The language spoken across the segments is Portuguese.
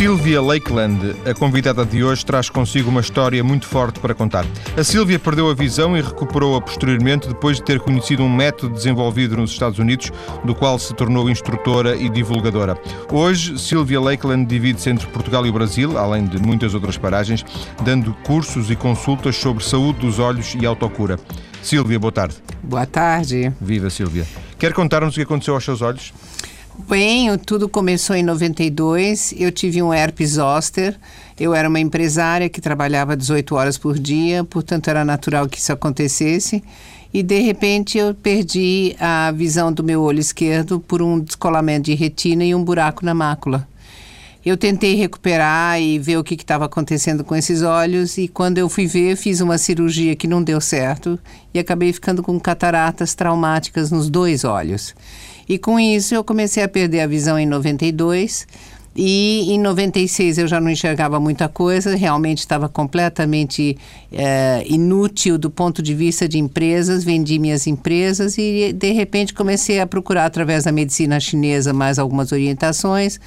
Sylvia Lakeland, a convidada de hoje, traz consigo uma história muito forte para contar. A Sylvia perdeu a visão e recuperou-a posteriormente depois de ter conhecido um método desenvolvido nos Estados Unidos, do qual se tornou instrutora e divulgadora. Hoje, Sylvia Lakeland divide-se entre Portugal e o Brasil, além de muitas outras paragens, dando cursos e consultas sobre saúde dos olhos e autocura. Sylvia, boa tarde. Boa tarde. Viva, Sylvia. Quer contar-nos o que aconteceu aos seus olhos? Bem, tudo começou em 92. Eu tive um herpes zoster. Eu era uma empresária que trabalhava 18 horas por dia, portanto era natural que isso acontecesse. E de repente eu perdi a visão do meu olho esquerdo por um descolamento de retina e um buraco na mácula. Eu tentei recuperar e ver o que estava acontecendo com esses olhos e quando eu fui ver, fiz uma cirurgia que não deu certo e acabei ficando com cataratas traumáticas nos dois olhos. E com isso eu comecei a perder a visão em 92. E em 96 eu já não enxergava muita coisa, realmente estava completamente é, inútil do ponto de vista de empresas. Vendi minhas empresas e de repente comecei a procurar através da medicina chinesa mais algumas orientações.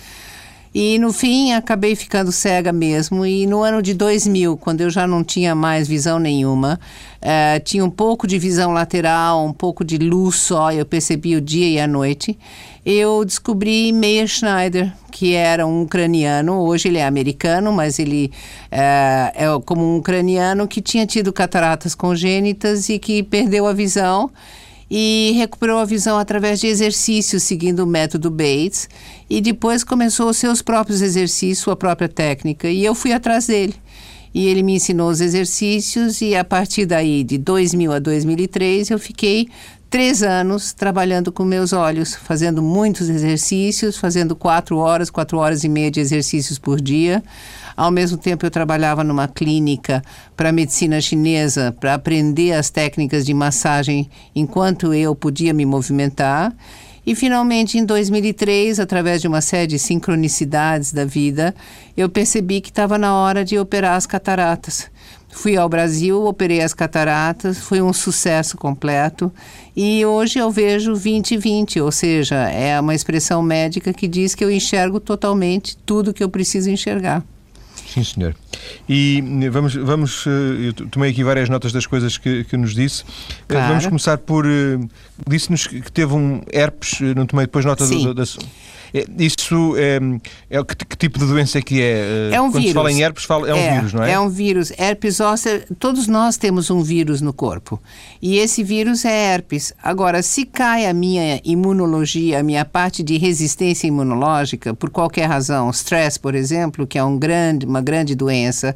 E no fim acabei ficando cega mesmo. E no ano de 2000, quando eu já não tinha mais visão nenhuma, uh, tinha um pouco de visão lateral, um pouco de luz só, eu percebi o dia e a noite. Eu descobri Meyer Schneider, que era um ucraniano, hoje ele é americano, mas ele uh, é como um ucraniano que tinha tido cataratas congênitas e que perdeu a visão e recuperou a visão através de exercícios, seguindo o método Bates, e depois começou os seus próprios exercícios, sua própria técnica, e eu fui atrás dele. E ele me ensinou os exercícios, e a partir daí, de 2000 a 2003, eu fiquei três anos trabalhando com meus olhos, fazendo muitos exercícios, fazendo quatro horas, quatro horas e meia de exercícios por dia. Ao mesmo tempo, eu trabalhava numa clínica para medicina chinesa para aprender as técnicas de massagem enquanto eu podia me movimentar. E finalmente, em 2003, através de uma série de sincronicidades da vida, eu percebi que estava na hora de operar as cataratas. Fui ao Brasil, operei as cataratas, foi um sucesso completo e hoje eu vejo 20-20, ou seja, é uma expressão médica que diz que eu enxergo totalmente tudo que eu preciso enxergar. Sim, senhor. E vamos, vamos eh, eu tomei aqui várias notas das coisas que, que nos disse. Eh, claro. Vamos começar por. Eh, disse-nos que teve um herpes, não tomei depois nota Sim. do, da. É, isso é, é que, que, tipo de doença é que é? É um Quando vírus. se fala em herpes, fala, é, um é, vírus, não é? É um vírus. Herpes zoster, todos nós temos um vírus no corpo. E esse vírus é herpes. Agora, se cai a minha imunologia, a minha parte de resistência imunológica, por qualquer razão, stress, por exemplo, que é um grande, uma grande doença,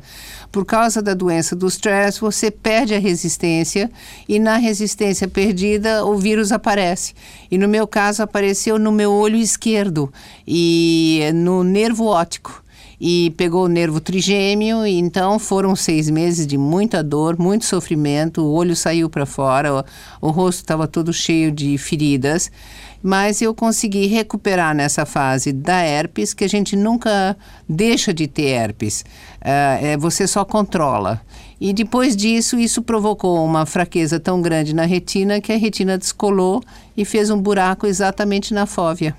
por causa da doença do stress, você perde a resistência e na resistência perdida, o vírus aparece. E no meu caso, apareceu no meu olho esquerdo e no nervo óptico. E pegou o nervo trigêmeo, e então foram seis meses de muita dor, muito sofrimento, o olho saiu para fora, o, o rosto estava todo cheio de feridas, mas eu consegui recuperar nessa fase da herpes, que a gente nunca deixa de ter herpes, uh, é, você só controla. E depois disso, isso provocou uma fraqueza tão grande na retina que a retina descolou e fez um buraco exatamente na fóvea.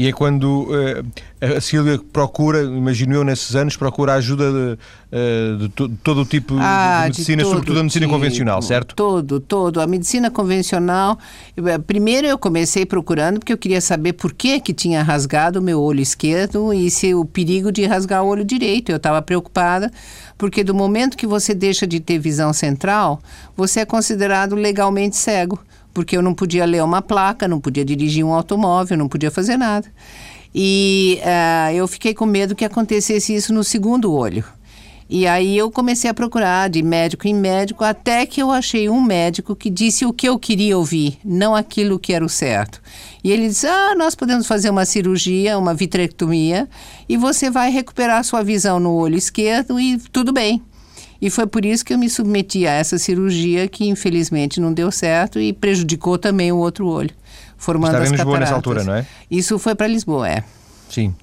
E é quando uh, a Sílvia procura, imagino eu nesses anos, procura a ajuda de, uh, de, to, de todo o tipo ah, de medicina, de sobretudo a medicina tipo, convencional, certo? Todo, todo. A medicina convencional, eh, primeiro eu comecei procurando porque eu queria saber por que que tinha rasgado o meu olho esquerdo e se o perigo de rasgar o olho direito. Eu estava preocupada porque do momento que você deixa de ter visão central, você é considerado legalmente cego porque eu não podia ler uma placa, não podia dirigir um automóvel, não podia fazer nada. E uh, eu fiquei com medo que acontecesse isso no segundo olho. E aí eu comecei a procurar de médico em médico, até que eu achei um médico que disse o que eu queria ouvir, não aquilo que era o certo. E ele disse: Ah, nós podemos fazer uma cirurgia, uma vitrectomia, e você vai recuperar sua visão no olho esquerdo e tudo bem. E foi por isso que eu me submeti a essa cirurgia que infelizmente não deu certo e prejudicou também o outro olho, formando Estava as em Lisboa cataratas. nessa altura, não é? Isso foi para Lisboa, é. Sim.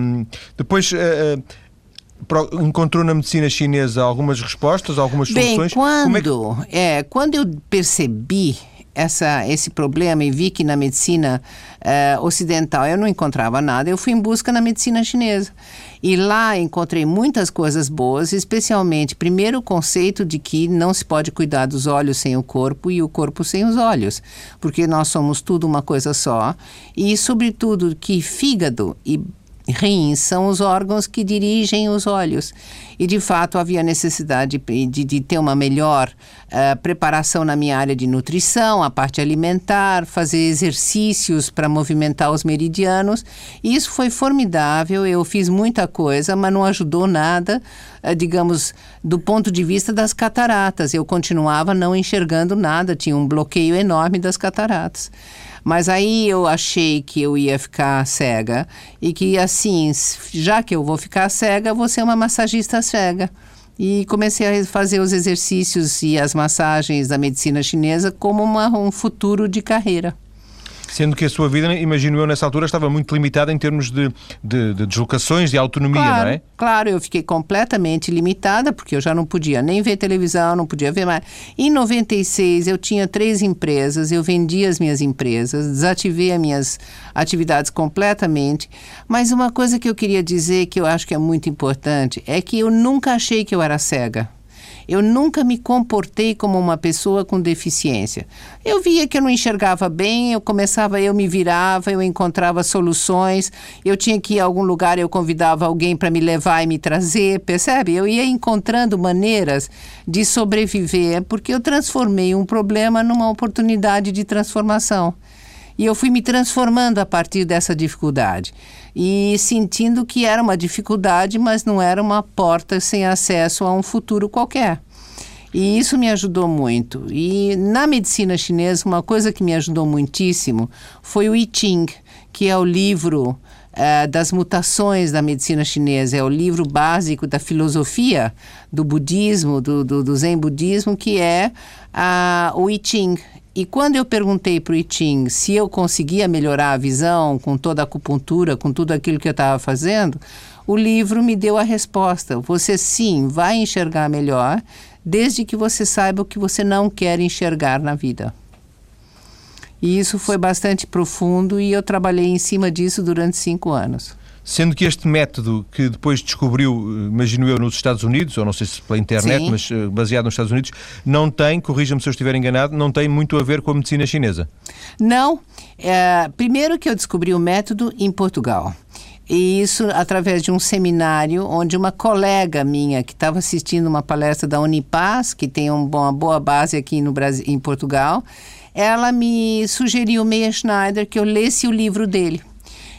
Um, depois uh, encontrou na medicina chinesa algumas respostas, algumas Bem, soluções. quando, é, que... é, quando eu percebi essa, esse problema e vi que na medicina uh, ocidental eu não encontrava nada, eu fui em busca na medicina chinesa. E lá encontrei muitas coisas boas, especialmente, primeiro, o conceito de que não se pode cuidar dos olhos sem o corpo e o corpo sem os olhos, porque nós somos tudo uma coisa só. E, sobretudo, que fígado e rins são os órgãos que dirigem os olhos. E, de fato, havia necessidade de, de, ter uma melhor uh, preparação na minha área de nutrição, a parte alimentar, fazer exercícios para movimentar os meridianos. E isso foi formidável. Eu fiz muita coisa, mas não ajudou nada, uh, digamos, do ponto de vista das cataratas. Eu continuava não enxergando nada, tinha um bloqueio enorme das cataratas. Mas aí eu achei que eu ia ficar cega e que assim, já que eu vou ficar cega, vou ser uma massagista cega. E comecei a fazer os exercícios e as massagens da medicina chinesa como uma, um futuro de carreira. Sendo que a sua vida, imagino eu, nessa altura estava muito limitada em termos de, de, de deslocações, de autonomia, claro, não é? Claro, eu fiquei completamente limitada, porque eu já não podia nem ver televisão, não podia ver mais. Em 96, eu tinha três empresas, eu vendi as minhas empresas, desativei as minhas atividades completamente. Mas uma coisa que eu queria dizer, que eu acho que é muito importante, é que eu nunca achei que eu era cega. Eu nunca me comportei como uma pessoa com deficiência. Eu via que eu não enxergava bem, eu começava, eu me virava, eu encontrava soluções. Eu tinha que ir a algum lugar, eu convidava alguém para me levar e me trazer, percebe? Eu ia encontrando maneiras de sobreviver, porque eu transformei um problema numa oportunidade de transformação. E eu fui me transformando a partir dessa dificuldade. E sentindo que era uma dificuldade, mas não era uma porta sem acesso a um futuro qualquer. E isso me ajudou muito. E na medicina chinesa, uma coisa que me ajudou muitíssimo foi o I Ching, que é o livro uh, das mutações da medicina chinesa, é o livro básico da filosofia do budismo, do, do, do zen budismo, que é o I Ching. E quando eu perguntei para o I Ching se eu conseguia melhorar a visão com toda a acupuntura, com tudo aquilo que eu estava fazendo, o livro me deu a resposta. Você sim vai enxergar melhor, desde que você saiba o que você não quer enxergar na vida. E isso foi bastante profundo e eu trabalhei em cima disso durante cinco anos. Sendo que este método que depois descobriu, eh, imagino eu, nos Estados Unidos, ou não sei se pela internet, Sim. mas uh, baseado nos Estados Unidos, não tem, corrija-me se eu estiver enganado, não tem muito a ver com a medicina chinesa. Não. É, primeiro que eu descobri o método em Portugal. E isso através de um seminário onde uma colega minha que estava assistindo uma palestra da Unipaz, que tem um, uma boa base aqui no Brasil, em Portugal, ela me sugeriu Meia Schneider que eu lesse o livro dele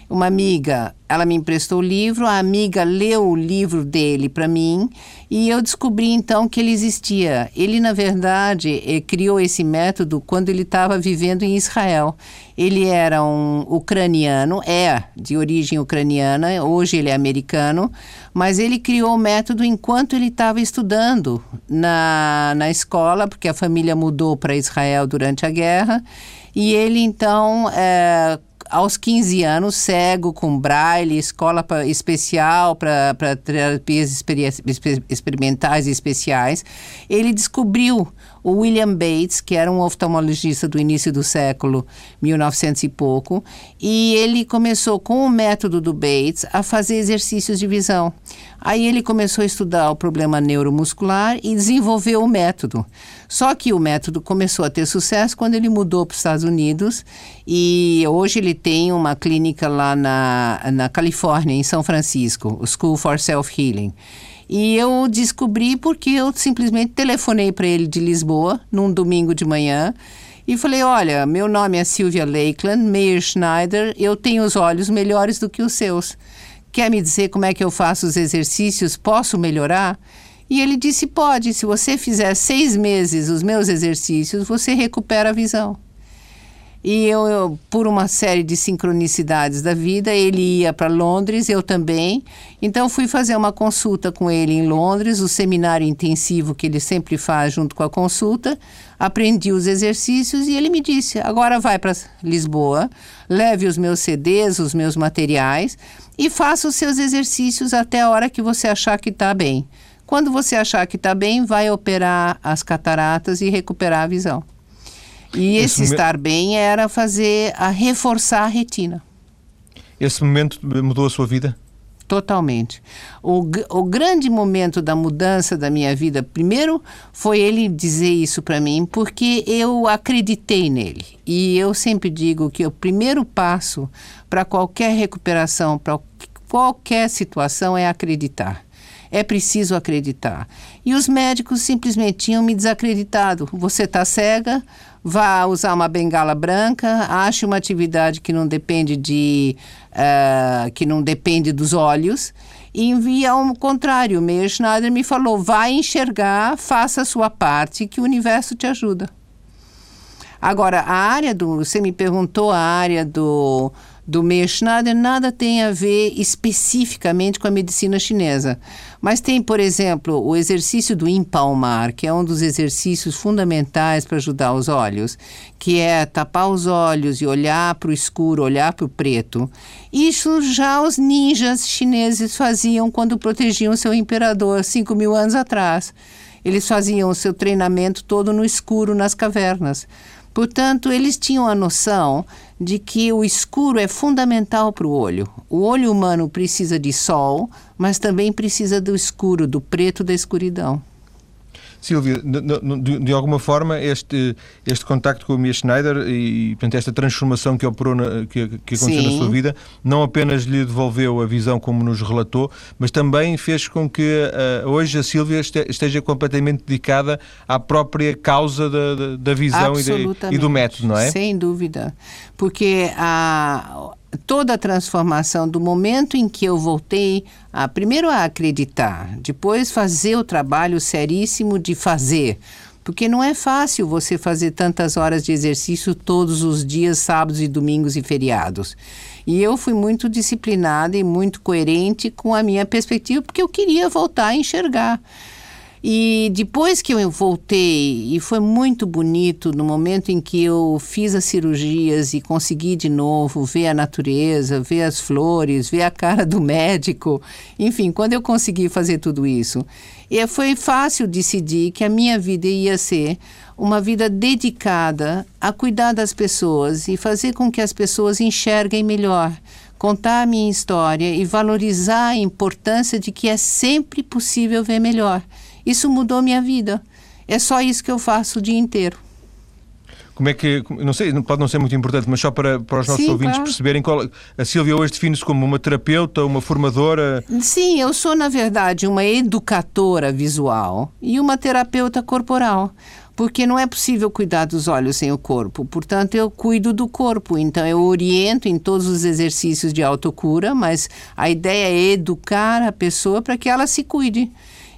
uma amiga, ela me emprestou o livro, a amiga leu o livro dele para mim e eu descobri então que ele existia. Ele, na verdade, eh, criou esse método quando ele estava vivendo em Israel. Ele era um ucraniano, é de origem ucraniana, hoje ele é americano, mas ele criou o método enquanto ele estava estudando na, na escola, porque a família mudou para Israel durante a guerra. E ele então é, aos 15 anos, cego, com braille, escola pra, especial para terapias experimentais e especiais, ele descobriu o William Bates, que era um oftalmologista do início do século 1900 e pouco, e ele começou com o método do Bates a fazer exercícios de visão. Aí ele começou a estudar o problema neuromuscular e desenvolveu o método. Só que o método começou a ter sucesso quando ele mudou para os Estados Unidos e hoje ele tem uma clínica lá na, na Califórnia, em São Francisco, o School for Self Healing. E eu descobri porque eu simplesmente telefonei para ele de Lisboa num domingo de manhã e falei: Olha, meu nome é Sylvia Lakeland, Meyer Schneider, eu tenho os olhos melhores do que os seus. Quer me dizer como é que eu faço os exercícios? Posso melhorar? E ele disse: Pode, se você fizer seis meses os meus exercícios, você recupera a visão. E eu, eu, por uma série de sincronicidades da vida, ele ia para Londres, eu também. Então fui fazer uma consulta com ele em Londres, o seminário intensivo que ele sempre faz junto com a consulta. Aprendi os exercícios e ele me disse: agora vai para Lisboa, leve os meus CDs, os meus materiais e faça os seus exercícios até a hora que você achar que está bem. Quando você achar que está bem, vai operar as cataratas e recuperar a visão. E esse, esse estar bem era fazer a reforçar a retina. Esse momento mudou a sua vida? Totalmente. O, o grande momento da mudança da minha vida, primeiro, foi ele dizer isso para mim, porque eu acreditei nele. E eu sempre digo que o primeiro passo para qualquer recuperação, para qualquer situação, é acreditar. É preciso acreditar. E os médicos simplesmente tinham me desacreditado. Você está cega, vá usar uma bengala branca, ache uma atividade que não depende de uh, que não depende dos olhos e envia ao contrário. Meir Schneider me falou: vai enxergar, faça a sua parte, que o universo te ajuda. Agora, a área do. Você me perguntou a área do do Schneider nada tem a ver especificamente com a medicina chinesa. Mas tem, por exemplo, o exercício do empalmar, que é um dos exercícios fundamentais para ajudar os olhos, que é tapar os olhos e olhar para o escuro, olhar para o preto. Isso já os ninjas chineses faziam quando protegiam seu imperador cinco mil anos atrás. Eles faziam o seu treinamento todo no escuro, nas cavernas. Portanto, eles tinham a noção de que o escuro é fundamental para o olho. O olho humano precisa de sol, mas também precisa do escuro, do preto da escuridão. Silvia, de, de, alguma forma, este, este contacto com o Mia Schneider e portanto, esta transformação que operou, na, que, que aconteceu Sim. na sua vida, não apenas lhe devolveu a visão como nos relatou, mas também fez com que uh, hoje a Silvia esteja completamente dedicada à própria causa da, da visão e, de, e, do método, não é? Sem dúvida. Porque a toda a transformação do momento em que eu voltei a primeiro a acreditar, depois fazer o trabalho seríssimo de fazer, porque não é fácil você fazer tantas horas de exercício todos os dias, sábados e domingos e feriados. E eu fui muito disciplinada e muito coerente com a minha perspectiva, porque eu queria voltar a enxergar. E depois que eu voltei, e foi muito bonito no momento em que eu fiz as cirurgias e consegui de novo ver a natureza, ver as flores, ver a cara do médico, enfim, quando eu consegui fazer tudo isso, e foi fácil decidir que a minha vida ia ser uma vida dedicada a cuidar das pessoas e fazer com que as pessoas enxerguem melhor contar a minha história e valorizar a importância de que é sempre possível ver melhor. Isso mudou minha vida. É só isso que eu faço o dia inteiro. Como é que, não sei, pode não ser muito importante, mas só para, para os nossos Sim, ouvintes claro. perceberem, qual, a Silvia hoje define-se como uma terapeuta, uma formadora? Sim, eu sou, na verdade, uma educadora visual e uma terapeuta corporal porque não é possível cuidar dos olhos sem o corpo. Portanto, eu cuido do corpo. Então, eu oriento em todos os exercícios de autocura, mas a ideia é educar a pessoa para que ela se cuide.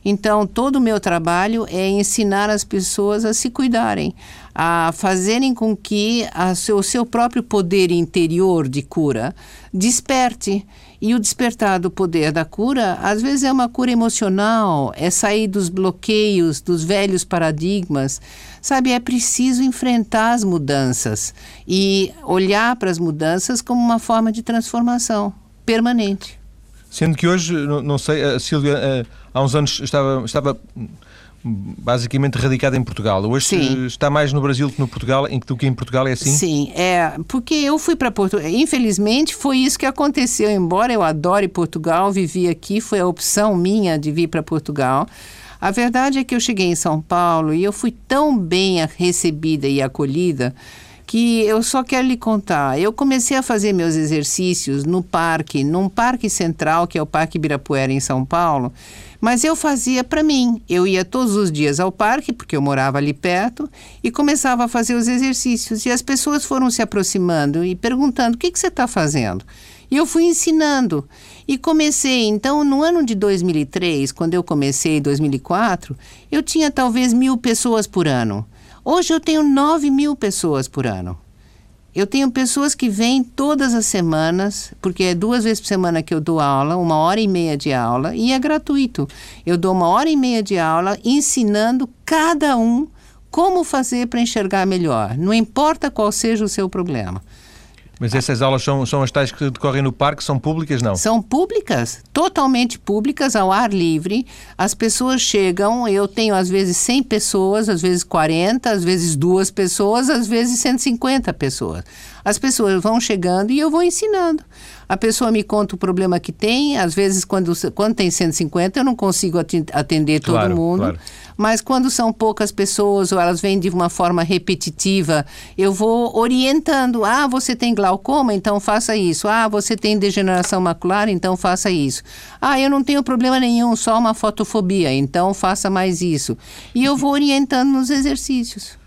Então, todo o meu trabalho é ensinar as pessoas a se cuidarem, a fazerem com que seu, o seu próprio poder interior de cura desperte. E o despertar do poder da cura, às vezes é uma cura emocional, é sair dos bloqueios, dos velhos paradigmas. Sabe, é preciso enfrentar as mudanças e olhar para as mudanças como uma forma de transformação permanente. Sendo que hoje, não, sei, a Silvia eh, há uns anos estava, estava basicamente radicada em Portugal. Hoje Sim. está mais no Brasil que no Portugal, do que em Portugal, é assim? Sim, é, porque eu fui para Portugal. Infelizmente foi isso que aconteceu. Embora eu adore Portugal, vivi aqui, foi a opção minha de vir para Portugal. A verdade é que eu cheguei em São Paulo e eu fui tão bem recebida e acolhida que eu só quero lhe contar. Eu comecei a fazer meus exercícios no parque, num parque central, que é o Parque Ibirapuera, em São Paulo, mas eu fazia para mim. Eu ia todos os dias ao parque, porque eu morava ali perto, e começava a fazer os exercícios. E as pessoas foram se aproximando e perguntando: o que, que você está fazendo? E eu fui ensinando. E comecei, então, no ano de 2003, quando eu comecei em 2004, eu tinha talvez mil pessoas por ano. Hoje eu tenho 9 mil pessoas por ano. Eu tenho pessoas que vêm todas as semanas, porque é duas vezes por semana que eu dou aula, uma hora e meia de aula, e é gratuito. Eu dou uma hora e meia de aula ensinando cada um como fazer para enxergar melhor, não importa qual seja o seu problema. Mas essas aulas são, são as tais que decorrem no parque, são públicas, não? São públicas, totalmente públicas, ao ar livre. As pessoas chegam, eu tenho às vezes 100 pessoas, às vezes 40, às vezes duas pessoas, às vezes 150 pessoas. As pessoas vão chegando e eu vou ensinando. A pessoa me conta o problema que tem, às vezes quando, quando tem 150 eu não consigo atender todo claro, mundo. Claro. Mas quando são poucas pessoas ou elas vêm de uma forma repetitiva, eu vou orientando. Ah, você tem glaucoma, então faça isso. Ah, você tem degeneração macular, então faça isso. Ah, eu não tenho problema nenhum, só uma fotofobia, então faça mais isso. E eu vou orientando nos exercícios.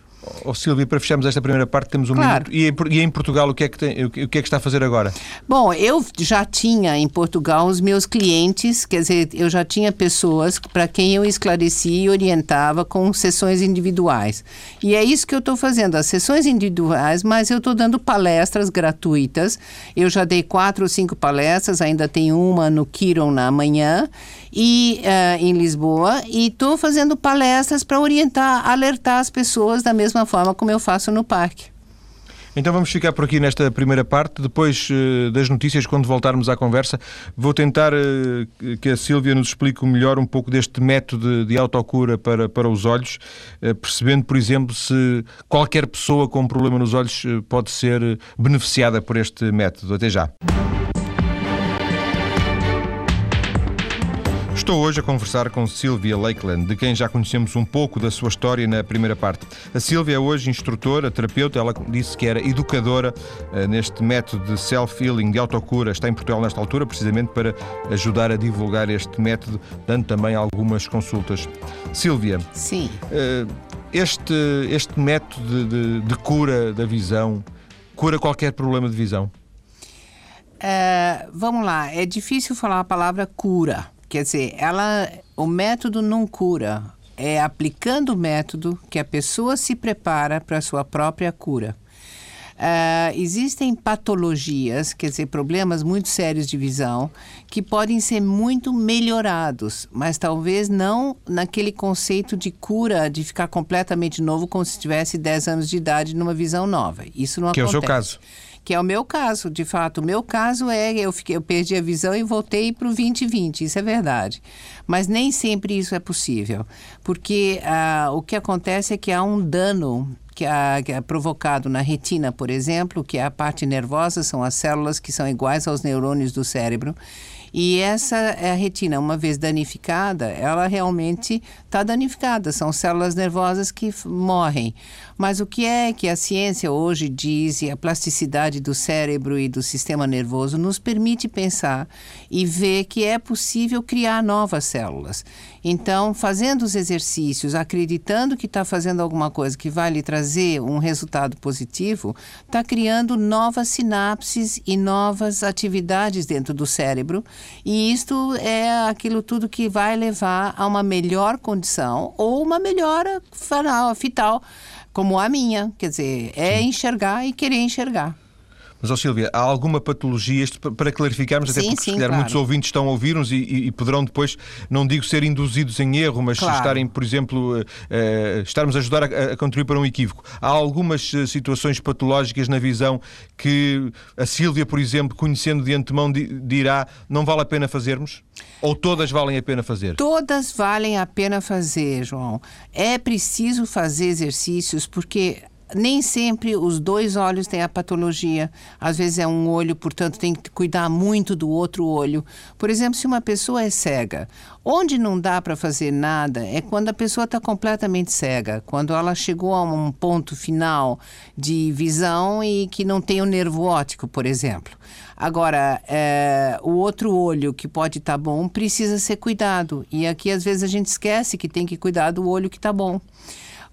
Oh, Silvia, para fecharmos esta primeira parte, temos um claro. minuto. E em, Portugal, o que, é que tem, o que é que está a fazer agora? Bom, eu já tinha em Portugal os meus clientes, quer dizer, eu já tinha pessoas para quem eu esclarecia e orientava com sessões individuais. E é isso que eu estou fazendo, as sessões individuais, mas eu estou dando palestras gratuitas. Eu já dei quatro ou cinco palestras, ainda tem uma no Kiron na manhã e uh, em Lisboa e estou fazendo palestras para orientar, alertar as pessoas da mesma forma como eu faço no parque. Então vamos ficar por aqui nesta primeira parte. Depois uh, das notícias, quando voltarmos à conversa, vou tentar uh, que a Sílvia nos explique melhor um pouco deste método de autocura para, para os olhos, percebendo, por exemplo, se qualquer pessoa com um problema nos olhos pode ser beneficiada por este método. Até já. Estou hoje a conversar com Sylvia Lakeland, de quem já conhecemos um pouco da sua história na primeira parte. A Sylvia é hoje instrutora, terapeuta, ela disse que era educadora uh, neste método de self-healing, de autocura. Está em Portugal nesta altura, precisamente para ajudar a divulgar este método, dando também algumas consultas. Sylvia. Sim. Uh, este, este método de, de, de cura da visão cura qualquer problema de visão? Uh, vamos lá, é difícil falar a palavra cura Quer dizer, ela, o método não cura. É aplicando o método que a pessoa se prepara para a sua própria cura. Uh, existem patologias, quer dizer, problemas muito sérios de visão, que podem ser muito melhorados, mas talvez não naquele conceito de cura, de ficar completamente novo, como se tivesse 10 anos de idade numa visão nova. Isso não que acontece. Que é o seu caso que é o meu caso, de fato. O meu caso é eu fiquei, eu perdi a visão e voltei para o 2020, isso é verdade. Mas nem sempre isso é possível, porque ah, o que acontece é que há um dano que é, provocado na retina, por exemplo, que é a parte nervosa, são as células que são iguais aos neurônios do cérebro. E essa é a retina, uma vez danificada, ela realmente está danificada. São células nervosas que morrem. Mas o que é que a ciência hoje diz e a plasticidade do cérebro e do sistema nervoso nos permite pensar e ver que é possível criar novas células. Então, fazendo os exercícios, acreditando que está fazendo alguma coisa que vai lhe trazer um resultado positivo, está criando novas sinapses e novas atividades dentro do cérebro. E isto é aquilo tudo que vai levar a uma melhor condição ou uma melhora fetal como a minha. Quer dizer, é Sim. enxergar e querer enxergar. Mas, ó Silvia, há alguma patologia, isto para clarificarmos, sim, até porque sim, se calhar claro. muitos ouvintes estão a ouvir-nos e, e, poderão depois, não digo ser induzidos em erro, mas claro. estarem, por exemplo, uh, estarmos a ajudar a, a, contribuir para um equívoco. Há algumas uh, situações patológicas na visão que a Silvia, por exemplo, conhecendo de antemão, dirá não vale a pena fazermos? Ou todas valem a pena fazer? Todas valem a pena fazer, João. É preciso fazer exercícios porque nem sempre os dois olhos têm a patologia. Às vezes é um olho, portanto, tem que cuidar muito do outro olho. Por exemplo, se uma pessoa é cega, onde não dá para fazer nada é quando a pessoa está completamente cega, quando ela chegou a um ponto final de visão e que não tem o nervo óptico, por exemplo. Agora, é, o outro olho que pode estar tá bom precisa ser cuidado. E aqui, às vezes, a gente esquece que tem que cuidar do olho que está bom.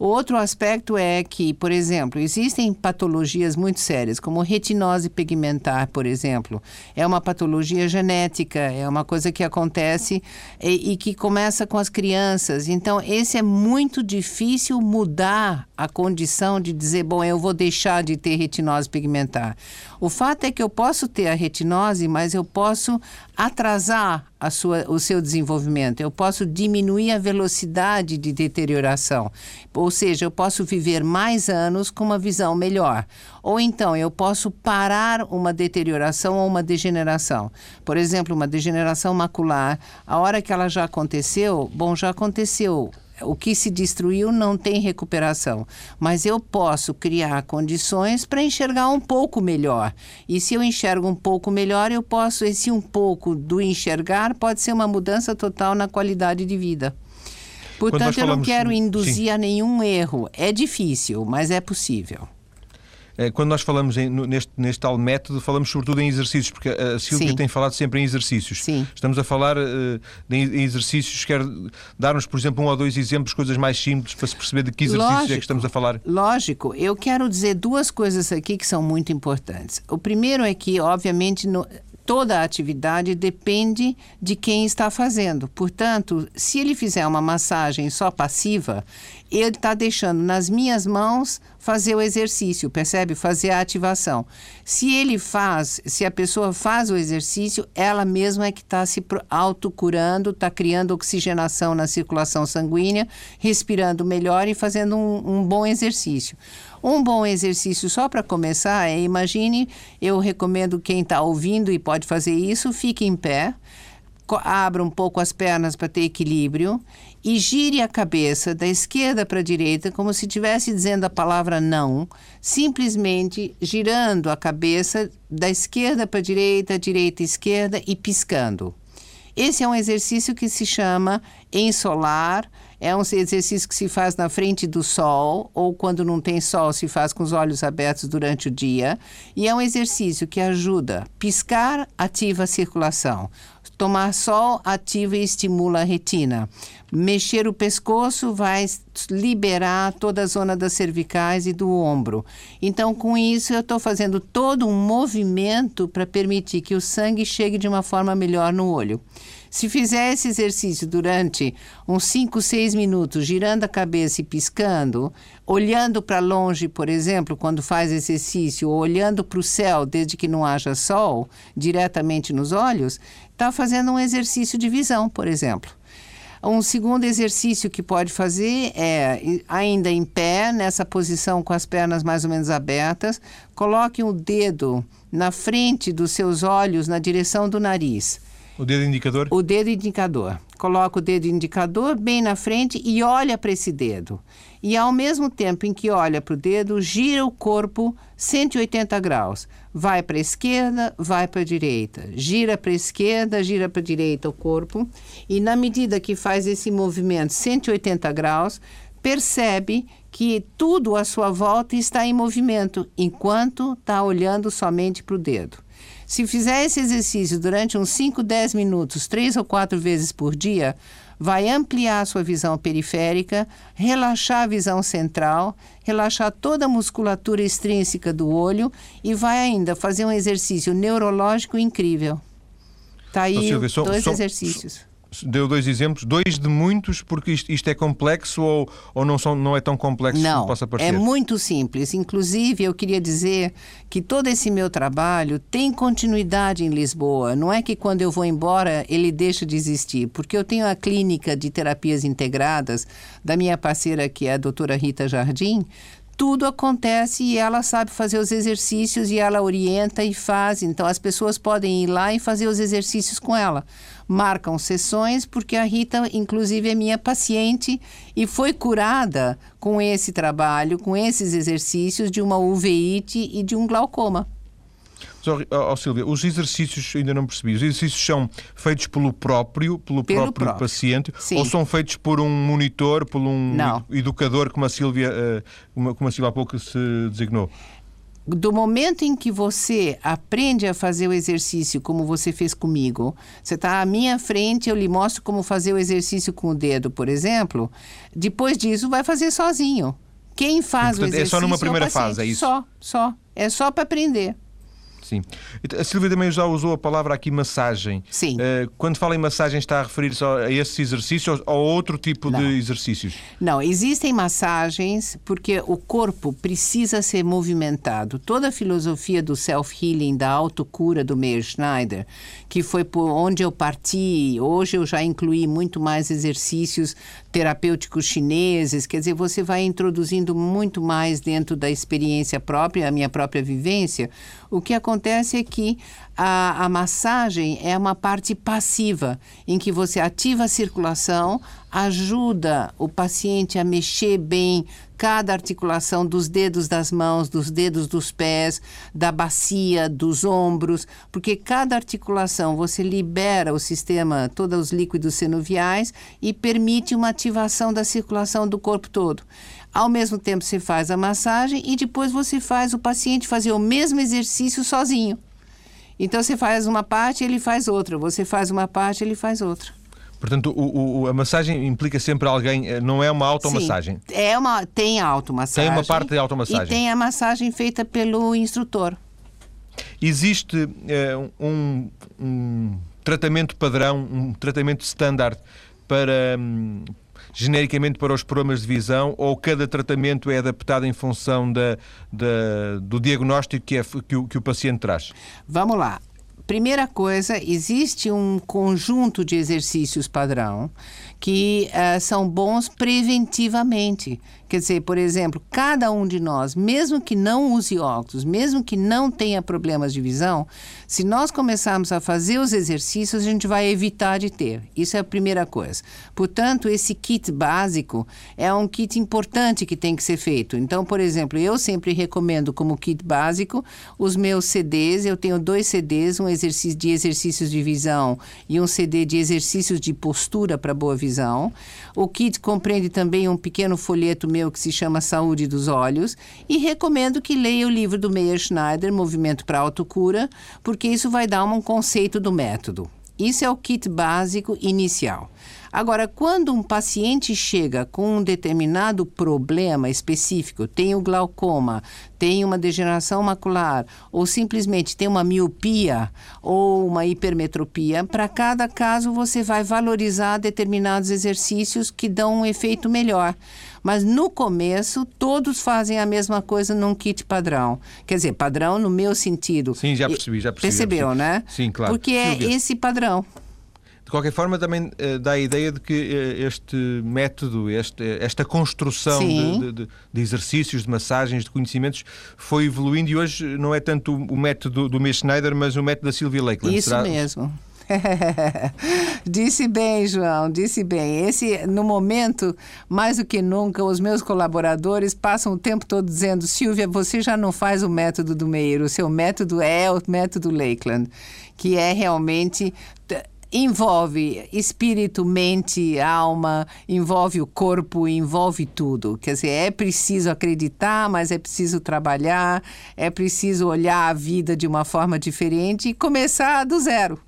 Outro aspecto é que, por exemplo, existem patologias muito sérias, como retinose pigmentar, por exemplo. É uma patologia genética, é uma coisa que acontece e, e que começa com as crianças. Então, esse é muito difícil mudar a condição de dizer, bom, eu vou deixar de ter retinose pigmentar. O fato é que eu posso ter a retinose, mas eu posso atrasar a sua, o seu desenvolvimento, eu posso diminuir a velocidade de deterioração. Ou seja, eu posso viver mais anos com uma visão melhor. Ou então eu posso parar uma deterioração ou uma degeneração. Por exemplo, uma degeneração macular, a hora que ela já aconteceu, bom, já aconteceu o que se destruiu não tem recuperação, mas eu posso criar condições para enxergar um pouco melhor. E se eu enxergo um pouco melhor, eu posso esse um pouco do enxergar pode ser uma mudança total na qualidade de vida. Portanto, eu não quero induzir sim. a nenhum erro. É difícil, mas é possível. Eh, quando nós falamos em, neste, neste tal método, falamos sobretudo em exercícios, porque a Silvia Sim. tem falado sempre em exercícios. Sim. Estamos a falar uh, em exercícios, quer dar-nos, por exemplo, um ou dois exemplos, coisas mais simples, para se perceber de que exercícios lógico, é que estamos a falar? Lógico, eu quero dizer duas coisas aqui que são muito importantes. O primeiro é que, obviamente, no, toda a atividade depende de quem está fazendo. Portanto, se ele fizer uma massagem só passiva, ele está deixando nas minhas mãos fazer o exercício, percebe? Fazer a ativação. Se ele faz, se a pessoa faz o exercício, ela mesma é que está se autocurando, está criando oxigenação na circulação sanguínea, respirando melhor e fazendo um, um bom exercício. Um bom exercício só para começar é, imagine, eu recomendo quem está ouvindo e pode fazer isso, fique em pé, abra um pouco as pernas para ter equilíbrio e gire a cabeça da esquerda para a direita como se estivesse dizendo a palavra não, simplesmente girando a cabeça da esquerda para a direita, direita, esquerda e piscando. Esse é um exercício que se chama ensolar, é um exercício que se faz na frente do sol, ou quando não tem sol, se faz com os olhos abertos durante o dia. E é um exercício que ajuda. Piscar ativa a circulação. Tomar sol ativa e estimula a retina. Mexer o pescoço vai liberar toda a zona das cervicais e do ombro. Então, com isso, eu estou fazendo todo um movimento para permitir que o sangue chegue de uma forma melhor no olho. Se fizer esse exercício durante uns 5, 6 minutos, girando a cabeça e piscando, olhando para longe, por exemplo, quando faz exercício, ou olhando para o céu desde que não haja sol, diretamente nos olhos, está fazendo um exercício de visão, por exemplo. Um segundo exercício que pode fazer é, ainda em pé, nessa posição com as pernas mais ou menos abertas, coloque o dedo na frente dos seus olhos, na direção do nariz. O dedo indicador? O dedo indicador. Coloca o dedo indicador bem na frente e olha para esse dedo. E ao mesmo tempo em que olha para o dedo, gira o corpo 180 graus. Vai para a esquerda, vai para a direita. Gira para a esquerda, gira para a direita o corpo. E na medida que faz esse movimento 180 graus, percebe que tudo à sua volta está em movimento, enquanto está olhando somente para o dedo. Se fizer esse exercício durante uns 5, 10 minutos, três ou quatro vezes por dia, vai ampliar a sua visão periférica, relaxar a visão central, relaxar toda a musculatura extrínseca do olho e vai ainda fazer um exercício neurológico incrível. Tá aí Silvia, dois exercícios deu dois exemplos, dois de muitos, porque isto, isto é complexo ou, ou não, são, não é tão complexo não, como possa parecer? É muito simples. Inclusive, eu queria dizer que todo esse meu trabalho tem continuidade em Lisboa. Não é que quando eu vou embora ele deixa de existir, porque eu tenho a clínica de terapias integradas da minha parceira, que é a doutora Rita Jardim, tudo acontece e ela sabe fazer os exercícios e ela orienta e faz. Então as pessoas podem ir lá e fazer os exercícios com ela. Marcam sessões, porque a Rita, inclusive, é minha paciente e foi curada com esse trabalho, com esses exercícios de uma uveíte e de um glaucoma. Oh, Silvia, os exercícios, ainda não percebi, os exercícios são feitos pelo próprio, pelo, pelo próprio, próprio, paciente, Sim. ou são feitos por um monitor, por um não. educador, como a Silvia, eh, como a Silvia há pouco se designou? Do momento em que você aprende a fazer o exercício como você fez comigo, você está à minha frente, eu lhe mostro como fazer o exercício com o dedo, por exemplo, depois disso vai fazer sozinho. Quem faz portanto, o exercício é só numa primeira é fase, é isso? Só, só. É só para aprender. Sim. A Silvia também já usou a palavra aqui massagem. Sim. Uh, quando fala em massagem, está a referir-se a esses exercícios ou a outro tipo Não. de exercícios? Não, existem massagens porque o corpo precisa ser movimentado. Toda a filosofia do self-healing, da autocura do Meir Schneider, que foi por onde eu parti, hoje eu já incluí muito mais exercícios terapêuticos chineses, quer dizer, você vai introduzindo muito mais dentro da experiência própria, a minha própria vivência. O que acontece é que a, a massagem é uma parte passiva, em que você ativa a circulação, ajuda o paciente a mexer bem cada articulação dos dedos das mãos, dos dedos dos pés, da bacia, dos ombros, porque cada articulação você libera o sistema, todos os líquidos sinoviais e permite uma ativação da circulação do corpo todo. Ao mesmo tempo você faz a massagem e depois você faz o paciente fazer o mesmo exercício sozinho. Então você faz uma parte, ele faz outra. Você faz uma parte, ele faz outra. Portanto, o, o, a massagem implica sempre alguém, eh, não é uma automassagem. Sim, é uma, tem a automassagem. Tem uma parte de automassagem. E tem a massagem feita pelo instrutor. Existe é, um, um, tratamento padrão, um tratamento standard para, hum, genericamente para os problemas de visão ou cada tratamento é adaptado em função da, da do diagnóstico que, é, que, o, que o paciente traz? Vamos lá. Primeira coisa, existe um conjunto de exercícios padrão que uh, são bons preventivamente. Quer dizer, por exemplo, cada um de nós, mesmo que não use óculos, mesmo que não tenha problemas de visão, se nós começarmos a fazer os exercícios, a gente vai evitar de ter. Isso é a primeira coisa. Portanto, esse kit básico é um kit importante que tem que ser feito. Então, por exemplo, eu sempre recomendo como kit básico os meus CDs. Eu tenho dois CDs, um exercício de exercícios de visão e um CD de exercícios de postura para boa visão. O kit compreende também um pequeno folheto meu que se chama Saúde dos Olhos e recomendo que leia o livro do Meyer Schneider, Movimento para Autocura, porque isso vai dar um conceito do método. Isso é o kit básico inicial. Agora, quando um paciente chega com um determinado problema específico, tem o glaucoma, tem uma degeneração macular, ou simplesmente tem uma miopia ou uma hipermetropia, para cada caso você vai valorizar determinados exercícios que dão um efeito melhor. Mas no começo, todos fazem a mesma coisa num kit padrão. Quer dizer, padrão no meu sentido. Sim, já percebi, já percebi. Percebeu, já percebi. né? Sim, claro. Porque é esse padrão. De qualquer forma, também uh, dá a ideia de que uh, este método, este, esta construção de, de, de, exercícios, de massagens, de conhecimentos, foi evoluindo e hoje não é tanto o método do Miss Schneider, mas o método da Sylvia Lakeland. Isso Será? mesmo. disse bem, João, disse bem. Esse, no momento, mais do que nunca, os meus colaboradores passam o tempo todo dizendo: Silvia, você já não faz o método do Meir, o seu método é o método Lakeland, que é realmente envolve espírito, mente, alma, envolve o corpo, envolve tudo. Quer dizer, é preciso acreditar, mas é preciso trabalhar, é preciso olhar a vida de uma forma diferente e começar do zero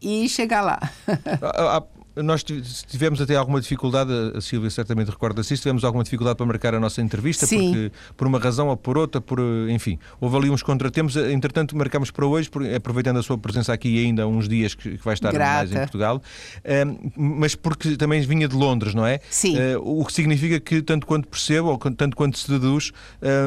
e chegar lá. nós tivemos até alguma dificuldade, a Silvia certamente recorda-se isso, tivemos alguma dificuldade para marcar a nossa entrevista, Sim. porque por uma razão ou por outra, por, enfim, houve ali uns contratempos, entretanto marcamos para hoje, aproveitando a sua presença aqui ainda há uns dias que, vai estar Grata. mais em Portugal, mas porque também vinha de Londres, não é? Sim. Uh, o que significa que, tanto quanto percebo, ou tanto quanto se deduz,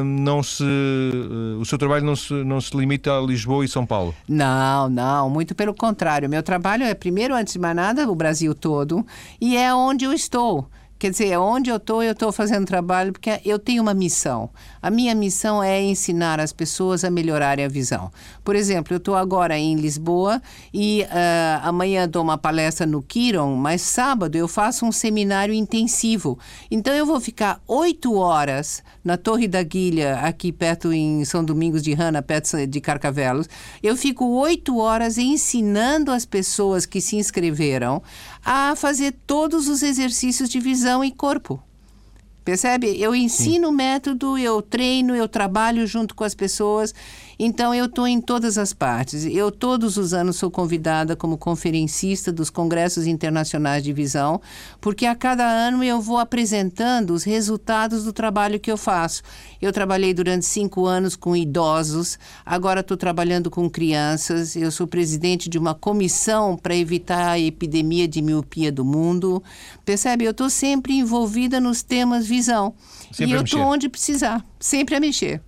não se, uh, o seu trabalho não se, não se limita a Lisboa e São Paulo. Não, não, muito pelo contrário. Meu trabalho é, primeiro, antes de mais nada, o Brasil todo e é onde eu estou. Quer dizer, onde eu estou, eu estou fazendo trabalho porque eu tenho uma missão. A minha missão é ensinar as pessoas a melhorarem a visão. Por exemplo, eu estou agora em Lisboa e uh, amanhã dou uma palestra no Kiron, mas sábado eu faço um seminário intensivo. Então eu vou ficar oito horas na Torre da Guilha, aqui perto em São Domingos de Rana, perto de Carcavelos. Eu fico oito horas ensinando as pessoas que se inscreveram a fazer todos os exercícios de visão e corpo. Percebe? Eu ensino o método, eu treino, eu trabalho junto com as pessoas então eu estou em todas as partes. Eu todos os anos sou convidada como conferencista dos congressos internacionais de visão, porque a cada ano eu vou apresentando os resultados do trabalho que eu faço. Eu trabalhei durante cinco anos com idosos, agora estou trabalhando com crianças. Eu sou presidente de uma comissão para evitar a epidemia de miopia do mundo. Percebe? Eu estou sempre envolvida nos temas visão. Sempre e eu estou onde precisar, sempre a mexer.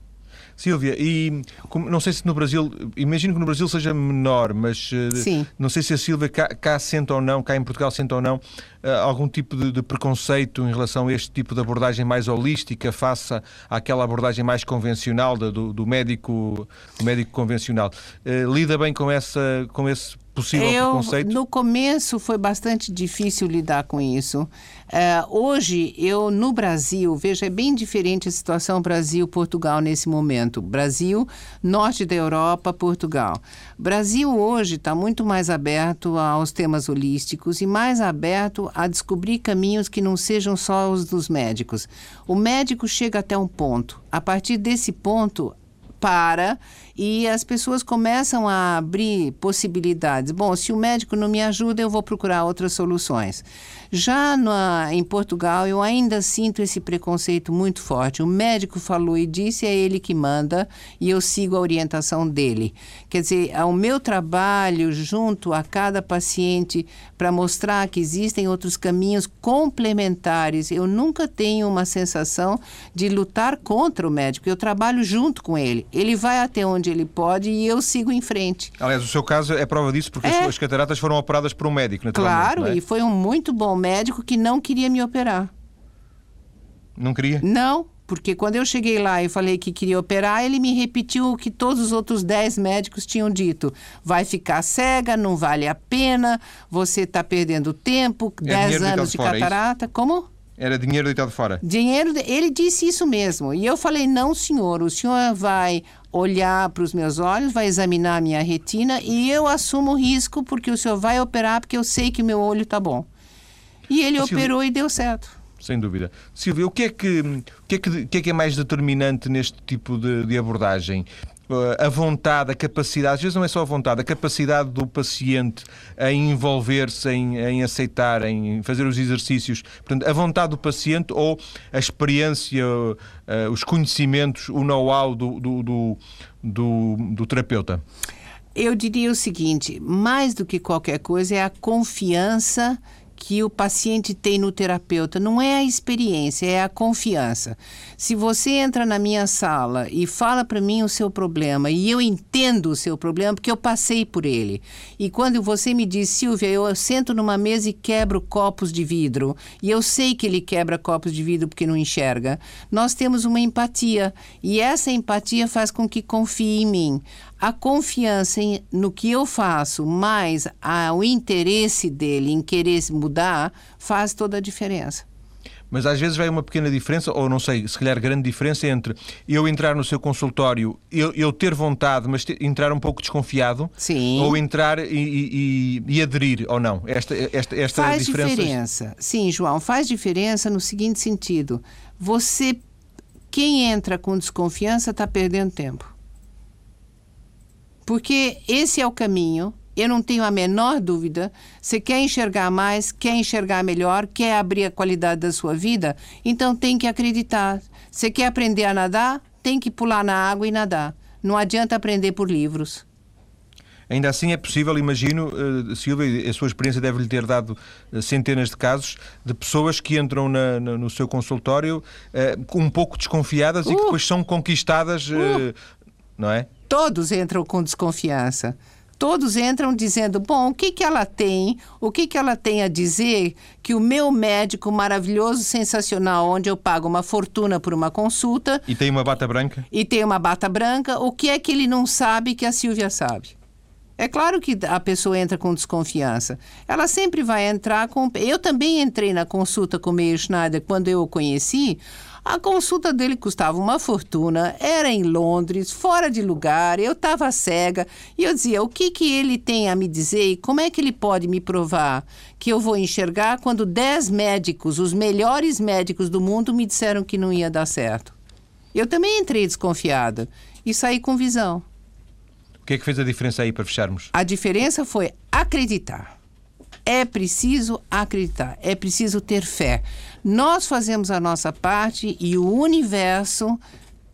Silvia, e como, não sei se no Brasil, imagino que no Brasil seja menor, mas uh, Sim. não sei se a Silvia cá, cá sente ou não, cá em Portugal sente ou não, uh, algum tipo de, de, preconceito em relação a este tipo de abordagem mais holística face àquela abordagem mais convencional do, do médico, do médico convencional. Uh, lida bem com, essa, com esse possível eu, preconceito? No começo foi bastante difícil lidar com isso. Uh, hoje, eu no Brasil, veja, é bem diferente a situação Brasil-Portugal nesse momento. Brasil, norte da Europa, Portugal. Brasil hoje está muito mais aberto aos temas holísticos e mais aberto a descobrir caminhos que não sejam só os dos médicos. O médico chega até um ponto. A partir desse ponto, para e as pessoas começam a abrir possibilidades. Bom, se o médico não me ajuda, eu vou procurar outras soluções. Já na, em Portugal, eu ainda sinto esse preconceito muito forte. O médico falou e disse, é ele que manda e eu sigo a orientação dele. Quer dizer, o meu trabalho junto a cada paciente para mostrar que existem outros caminhos complementares. Eu nunca tenho uma sensação de lutar contra o médico. Eu trabalho junto com ele. Ele vai até onde ele pode e eu sigo em frente. Aliás, o seu caso é prova disso porque é. as cataratas foram operadas por um médico, naturalmente. Claro, é? e foi um muito bom médico que não queria me operar. Não queria? Não, porque quando eu cheguei lá e falei que queria operar, ele me repetiu o que todos os outros 10 médicos tinham dito. Vai ficar cega, não vale a pena, você está perdendo tempo, 10 anos de fora, catarata. É Como? Era dinheiro deitado fora. Dinheiro, ele disse isso mesmo. E eu falei: não, senhor, o senhor vai olhar para os meus olhos, vai examinar a minha retina e eu assumo o risco porque o senhor vai operar porque eu sei que meu olho está bom. E ele Silvia, operou e deu certo. Sem dúvida. Silvia, o que é que, o que, é, que, o que, é, que é mais determinante neste tipo de, de abordagem? A vontade, a capacidade, às vezes não é só a vontade, a capacidade do paciente em envolver-se, em, em, aceitar, em fazer os exercícios. Portanto, a vontade do paciente ou a experiência, uh, os conhecimentos, o know-how do, do, do, do, do terapeuta? Eu diria o seguinte: mais do que qualquer coisa, é a confiança que o paciente tem no terapeuta, não é a experiência, é a confiança. Se você entra na minha sala e fala para mim o seu problema e eu entendo o seu problema porque eu passei por ele. E quando você me diz, Silvia, eu sento numa mesa e quebro copos de vidro, e eu sei que ele quebra copos de vidro porque não enxerga, nós temos uma empatia e essa empatia faz com que confie em mim. A confiança em, no que eu faço, mais a, o interesse dele em querer mudar, faz toda a diferença. Mas às vezes vai uma pequena diferença, ou não sei, se calhar grande diferença entre eu entrar no seu consultório, eu, eu ter vontade, mas ter, entrar um pouco desconfiado, Sim. ou entrar e, e, e, aderir ou não. Esta, esta, esta faz diferença. diferença. Sim, João, faz diferença no seguinte sentido: você, quem entra com desconfiança, está perdendo tempo. Porque esse é o caminho, eu não tenho a menor dúvida. Você quer enxergar mais, quer enxergar melhor, quer abrir a qualidade da sua vida, então tem que acreditar. Você quer aprender a nadar, tem que pular na água e nadar. Não adianta aprender por livros. Ainda assim é possível, imagino, uh, Silvia, a sua experiência deve-lhe ter dado uh, centenas de casos de pessoas que entram na, na, no seu consultório uh, um pouco desconfiadas e que depois são conquistadas, não é? Todos entram com desconfiança. Todos entram dizendo: bom, o que, que ela tem? O que, que ela tem a dizer que o meu médico maravilhoso, sensacional, onde eu pago uma fortuna por uma consulta. E tem uma bata branca? E tem uma bata branca, o que é que ele não sabe que a Silvia sabe? É claro que a pessoa entra com desconfiança. Ela sempre vai entrar com. Eu também entrei na consulta com o Meir Schneider quando eu o conheci. A consulta dele custava uma fortuna, era em Londres, fora de lugar, eu estava cega e eu dizia: o que, que ele tem a me dizer e como é que ele pode me provar que eu vou enxergar quando dez médicos, os melhores médicos do mundo, me disseram que não ia dar certo? Eu também entrei desconfiada e saí com visão. O que é que fez a diferença aí para fecharmos? A diferença foi acreditar. É preciso acreditar, é preciso ter fé. Nós fazemos a nossa parte e o universo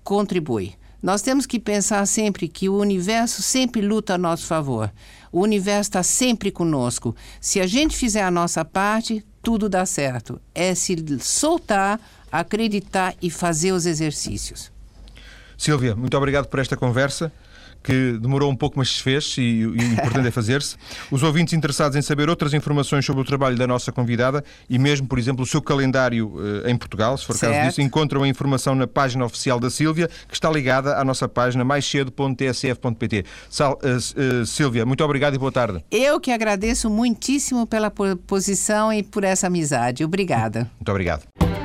contribui. Nós temos que pensar sempre que o universo sempre luta a nosso favor. O universo está sempre conosco. Se a gente fizer a nossa parte, tudo dá certo. É se soltar, acreditar e fazer os exercícios. Silvia, muito obrigado por esta conversa que demorou um pouco, mas se fez e, o importante é fazer-se. Os ouvintes interessados em saber outras informações sobre o trabalho da nossa convidada e mesmo, por exemplo, o seu calendário uh, em Portugal, se for certo. caso disso, encontram a informação na página oficial da Sílvia, que está ligada à nossa página maiscedo.tsf.pt. Uh, uh, Sílvia, muito obrigado e boa tarde. Eu que agradeço muitíssimo pela posição e por essa amizade. Obrigada. Muito obrigado.